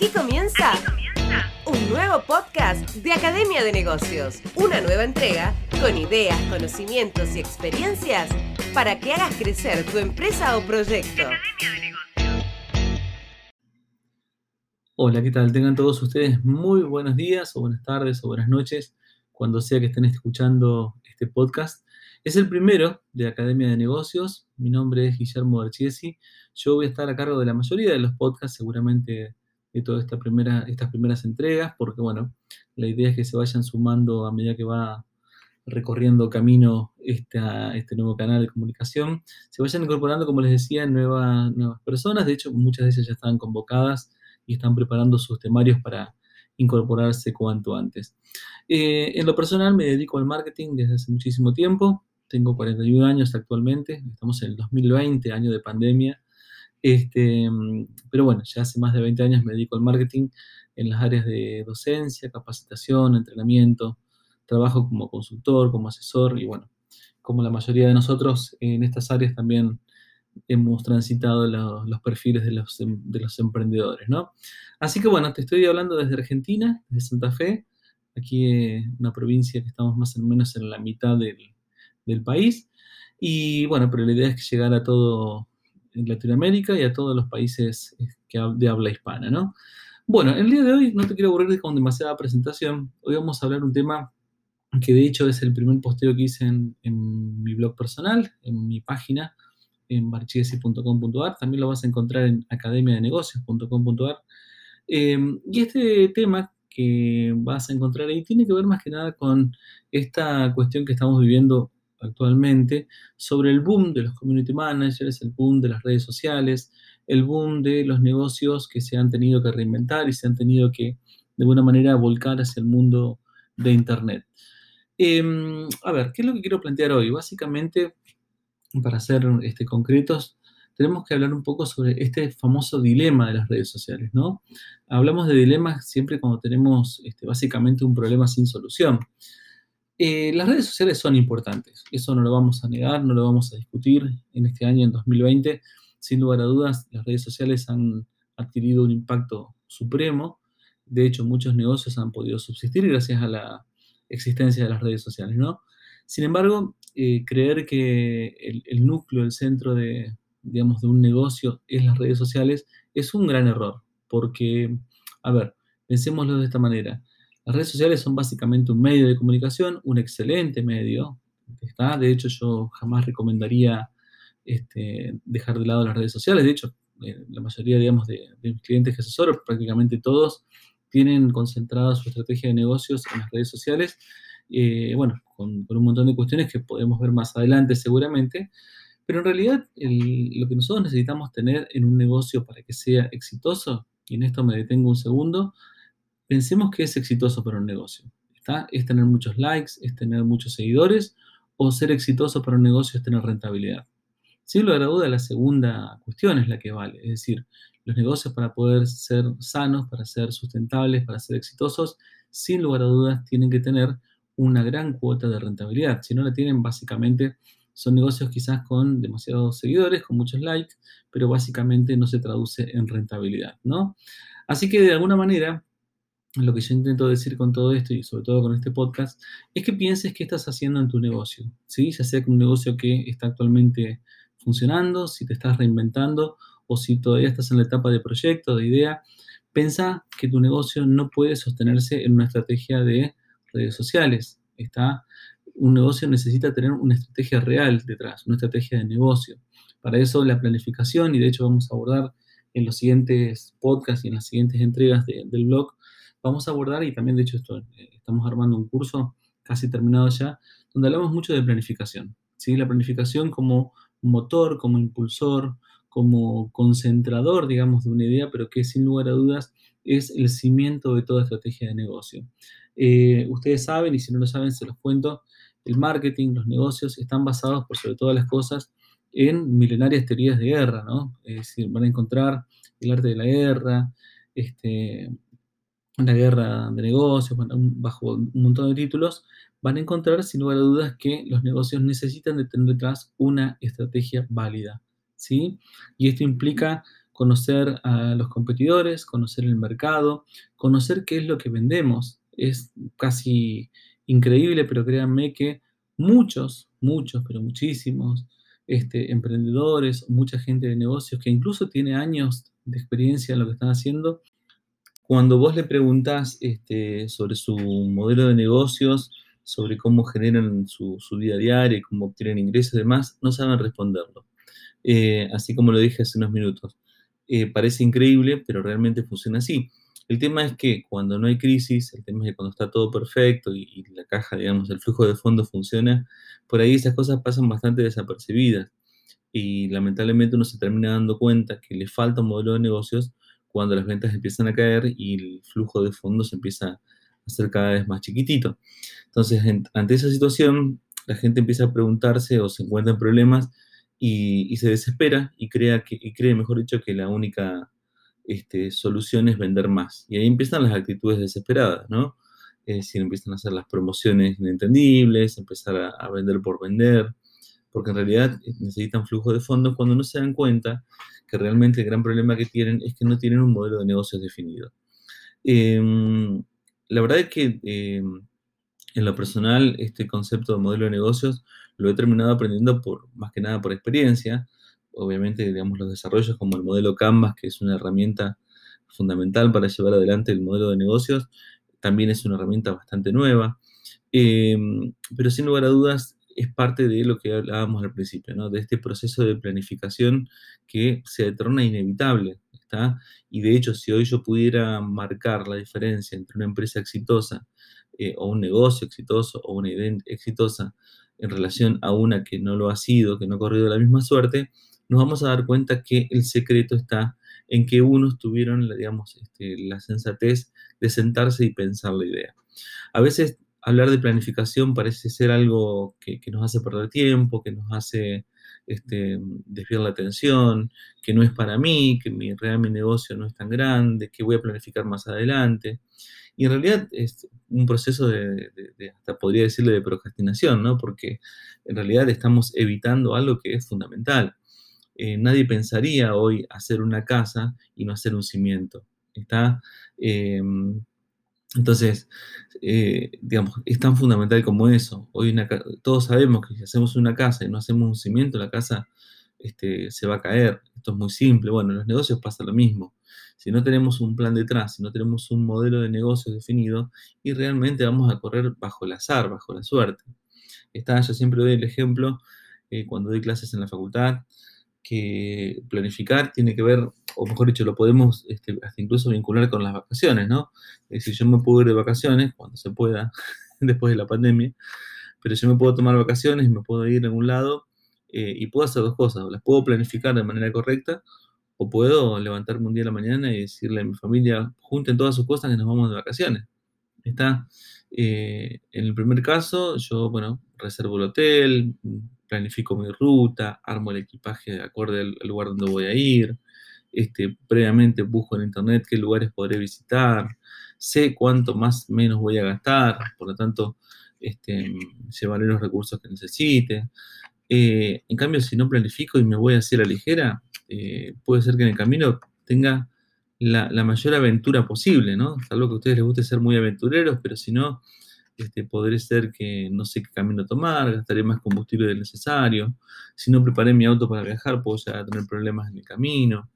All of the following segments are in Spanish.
Aquí comienza, un nuevo podcast de Academia de Negocios. Una nueva entrega con ideas, conocimientos y experiencias para que hagas crecer tu empresa o proyecto. Hola, ¿qué tal? Tengan todos ustedes muy buenos días o buenas tardes o buenas noches cuando sea que estén escuchando este podcast. Es el primero de Academia de Negocios. Mi nombre es Guillermo Archiesi. Yo voy a estar a cargo de la mayoría de los podcasts, seguramente de todas esta primera, estas primeras entregas, porque bueno, la idea es que se vayan sumando a medida que va recorriendo camino esta, este nuevo canal de comunicación, se vayan incorporando, como les decía, nuevas, nuevas personas. De hecho, muchas de ellas ya están convocadas y están preparando sus temarios para incorporarse cuanto antes. Eh, en lo personal me dedico al marketing desde hace muchísimo tiempo tengo 41 años actualmente, estamos en el 2020, año de pandemia, este, pero bueno, ya hace más de 20 años me dedico al marketing en las áreas de docencia, capacitación, entrenamiento, trabajo como consultor, como asesor y bueno, como la mayoría de nosotros en estas áreas también hemos transitado los, perfiles de los, de los, emprendedores, ¿no? Así que bueno, te estoy hablando desde Argentina, desde Santa Fe, aquí una provincia que estamos más o menos en la mitad del, del país. Y bueno, pero la idea es llegar a todo en Latinoamérica y a todos los países eh, de habla hispana, ¿no? Bueno, el día de hoy no te quiero aburrir con demasiada presentación. Hoy vamos a hablar un tema que de hecho es el primer posteo que hice en, mi blog personal, en mi página, en barchiesi.com.ar. También lo vas a encontrar en academiadenegocios.com.ar. Em, y este tema que vas a encontrar ahí tiene que ver más que nada con esta cuestión que estamos viviendo actualmente sobre el boom de los community managers, el boom de las redes sociales, el boom de los negocios que se han tenido que reinventar y se han tenido que, de alguna manera, volcar hacia el mundo de Internet. Em, a ver, ¿qué es lo que quiero plantear hoy? Básicamente, para ser este, concretos, tenemos que hablar un poco sobre este famoso dilema de las redes sociales, ¿no? Hablamos de dilemas siempre cuando tenemos este, básicamente un problema sin solución. Eh, las redes sociales son importantes, eso no lo vamos a negar, no lo vamos a discutir en este año, en 2020. Sin lugar a dudas, las redes sociales han adquirido un impacto supremo. De hecho, muchos negocios han podido subsistir gracias a la existencia de las redes sociales, ¿no? Sin embargo, eh, creer que el, núcleo, el centro de, digamos, de un negocio es las redes sociales es un gran error, porque, a ver, pensémoslo de esta manera. Las redes sociales son básicamente un medio de comunicación, un excelente medio. ¿está? De hecho, yo jamás recomendaría este, dejar de lado las redes sociales. De hecho, eh, la mayoría, digamos, de, mis clientes que asesoro, prácticamente todos, tienen concentrada su estrategia de negocios en las redes sociales. Eh, bueno, con, un montón de cuestiones que podemos ver más adelante seguramente. Pero en realidad, lo que nosotros necesitamos tener en un negocio para que sea exitoso, y en esto me detengo un segundo, pensemos que es exitoso para un negocio. ¿está? Es tener muchos likes, es tener muchos seguidores, o ser exitoso para un negocio es tener rentabilidad. Sin lugar a duda, la segunda cuestión es la que vale. Es decir, los negocios para poder ser sanos, para ser sustentables, para ser exitosos, sin lugar a dudas tienen que tener una gran cuota de rentabilidad. Si no la tienen, básicamente son negocios quizás con demasiados seguidores, con muchos likes, pero básicamente no se traduce en rentabilidad, ¿no? Así que de alguna manera, lo que yo intento decir con todo esto y sobre todo con este podcast, es que pienses qué estás haciendo en tu negocio, ¿sí? Ya sea que un negocio que está actualmente funcionando, si te estás reinventando o si todavía estás en la etapa de proyecto, de idea, piensa que tu negocio no puede sostenerse en una estrategia de redes sociales. Está, un negocio necesita tener una estrategia real detrás, una estrategia de negocio. Para eso la planificación, y de hecho vamos a abordar en los siguientes podcasts y en las siguientes entregas del blog, vamos a abordar, y también de hecho esto, eh, estamos armando un curso casi terminado ya, donde hablamos mucho de planificación. ¿sí? La planificación como motor, como impulsor, como concentrador, digamos, de una idea, pero que sin lugar a dudas es el cimiento de toda estrategia de negocio. Eh, ustedes saben, y si no lo saben, se los cuento, el marketing, los negocios están basados, por sobre todas las cosas, en milenarias teorías de guerra, ¿no? Es decir, van a encontrar el arte de la guerra, este, la guerra de negocios, bajo un montón de títulos, van a encontrar sin lugar a dudas que los negocios necesitan de tener detrás una estrategia válida, ¿sí? Y esto implica conocer a los competidores, conocer el mercado, conocer qué es lo que vendemos. Es casi increíble, pero créanme que muchos, muchos, pero muchísimos este, emprendedores, mucha gente de negocios que incluso tiene años de experiencia en lo que están haciendo, cuando vos le preguntás este, sobre su modelo de negocios, sobre cómo generan su, día a día y cómo obtienen ingresos y demás, no saben responderlo. Eh, así como lo dije hace unos minutos. Eh, parece increíble, pero realmente funciona así. El tema es que cuando no hay crisis, el tema es que cuando está todo perfecto y, la caja, digamos, el flujo de fondos funciona, por ahí esas cosas pasan bastante desapercibidas. Y lamentablemente uno se termina dando cuenta que le falta un modelo de negocios cuando las ventas empiezan a caer y el flujo de fondos empieza a ser cada vez más chiquitito. Entonces, ante esa situación, la gente empieza a preguntarse o se encuentra en problemas y, se desespera y, crea que, y cree, mejor dicho, que la única este, solución es vender más. Y ahí empiezan las actitudes desesperadas, ¿no? Es decir, empiezan a hacer las promociones inentendibles, empezar a, vender por vender, porque en realidad necesitan flujo de fondos cuando no se dan cuenta que realmente el gran problema que tienen es que no tienen un modelo de negocios definido. Em, la verdad es que em, en lo personal, este concepto de modelo de negocios lo he terminado aprendiendo por, más que nada por experiencia. Obviamente, digamos, los desarrollos como el modelo Canvas, que es una herramienta fundamental para llevar adelante el modelo de negocios, también es una herramienta bastante nueva. Em, pero sin lugar a dudas, es parte de lo que hablábamos al principio, ¿no? de este proceso de planificación que se torna inevitable. ¿está? Y de hecho, si hoy yo pudiera marcar la diferencia entre una empresa exitosa eh, o un negocio exitoso o una idea exitosa en relación a una que no lo ha sido, que no ha corrido la misma suerte, nos vamos a dar cuenta que el secreto está en que unos tuvieron, digamos, este, la sensatez de sentarse y pensar la idea. A veces hablar de planificación parece ser algo que, nos hace perder tiempo, que nos hace este, desviar la atención, que no es para mí, que mi, real mi negocio no es tan grande, que voy a planificar más adelante. Y en realidad es un proceso de, hasta podría decirle, de procrastinación, ¿no? Porque en realidad estamos evitando algo que es fundamental. Eh, nadie pensaría hoy hacer una casa y no hacer un cimiento. Está, em, entonces, eh, digamos, es tan fundamental como eso. Hoy todos sabemos que si hacemos una casa y no hacemos un cimiento, la casa este, se va a caer. Esto es muy simple. Bueno, en los negocios pasa lo mismo. Si no tenemos un plan detrás, si no tenemos un modelo de negocio definido, y realmente vamos a correr bajo el azar, bajo la suerte. Está, yo siempre doy el ejemplo eh, cuando doy clases en la facultad, que planificar tiene que ver, o mejor dicho, lo podemos este, hasta incluso vincular con las vacaciones, ¿no? Es decir, yo me puedo ir de vacaciones cuando se pueda, después de la pandemia, pero yo me puedo tomar vacaciones, me puedo ir a algún lado eh, y puedo hacer dos cosas, las puedo planificar de manera correcta o puedo levantarme un día a la mañana y decirle a mi familia, junten todas sus cosas que nos vamos de vacaciones. Está, eh, en el primer caso, yo, bueno, reservo el hotel, planifico mi ruta, armo el equipaje de acuerdo al lugar donde voy a ir, este, previamente busco en internet qué lugares podré visitar, sé cuánto más menos voy a gastar, por lo tanto, este, llevaré los recursos que necesite. Eh, en cambio, si no planifico y me voy a hacer a ligera, eh, puede ser que en el camino tenga la, mayor aventura posible, ¿no? Salvo que a ustedes les guste ser muy aventureros, pero si no, este, podré ser que no sé qué camino tomar, gastaré más combustible del necesario. Si no preparé mi auto para viajar, puedo ya tener problemas en el camino.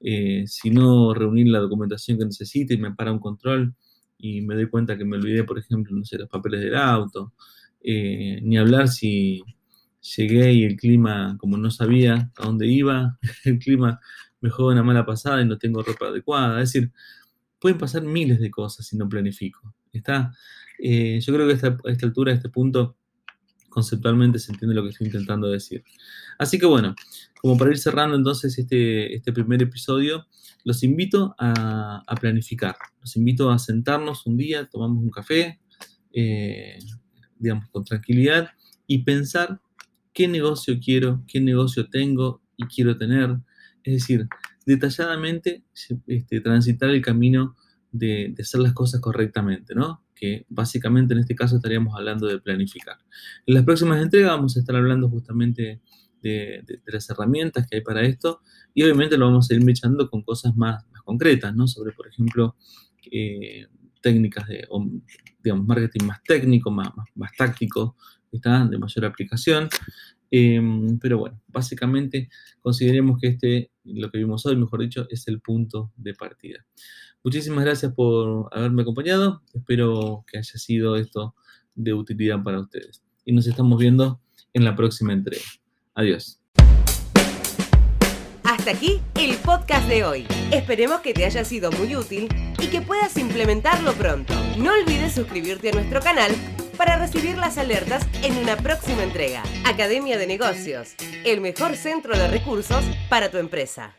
Eh, si no reunir la documentación que necesite y me para un control y me doy cuenta que me olvidé, por ejemplo, no sé, los papeles del auto. Eh, ni hablar si llegué y el clima, como no sabía a dónde iba, el clima me juega una mala pasada y no tengo ropa adecuada. Es decir, pueden pasar miles de cosas si no planifico. ¿Está? Eh, yo creo que a esta, esta altura, a este punto, conceptualmente se entiende lo que estoy intentando decir. Así que bueno, como para ir cerrando entonces este, este primer episodio, los invito a, planificar, los invito a sentarnos un día, tomamos un café, eh, digamos, con tranquilidad y pensar qué negocio quiero, qué negocio tengo y quiero tener. Es decir, detalladamente este, transitar el camino de, hacer las cosas correctamente, ¿no? que básicamente en este caso estaríamos hablando de planificar. En las próximas entregas vamos a estar hablando justamente de, las herramientas que hay para esto y obviamente lo vamos a ir mechando con cosas más, más concretas, ¿no? Sobre, por ejemplo, eh, técnicas de, digamos, marketing más técnico, más, más, táctico, de mayor aplicación. Em, pero bueno, básicamente consideremos que este, lo que vimos hoy, mejor dicho, es el punto de partida. Muchísimas gracias por haberme acompañado. Espero que haya sido esto de utilidad para ustedes. Y nos estamos viendo en la próxima entrega. Adiós. Hasta aquí el podcast de hoy. Esperemos que te haya sido muy útil y que puedas implementarlo pronto. No olvides suscribirte a nuestro canal para recibir las alertas en una próxima entrega. Academia de Negocios, el mejor centro de recursos para tu empresa.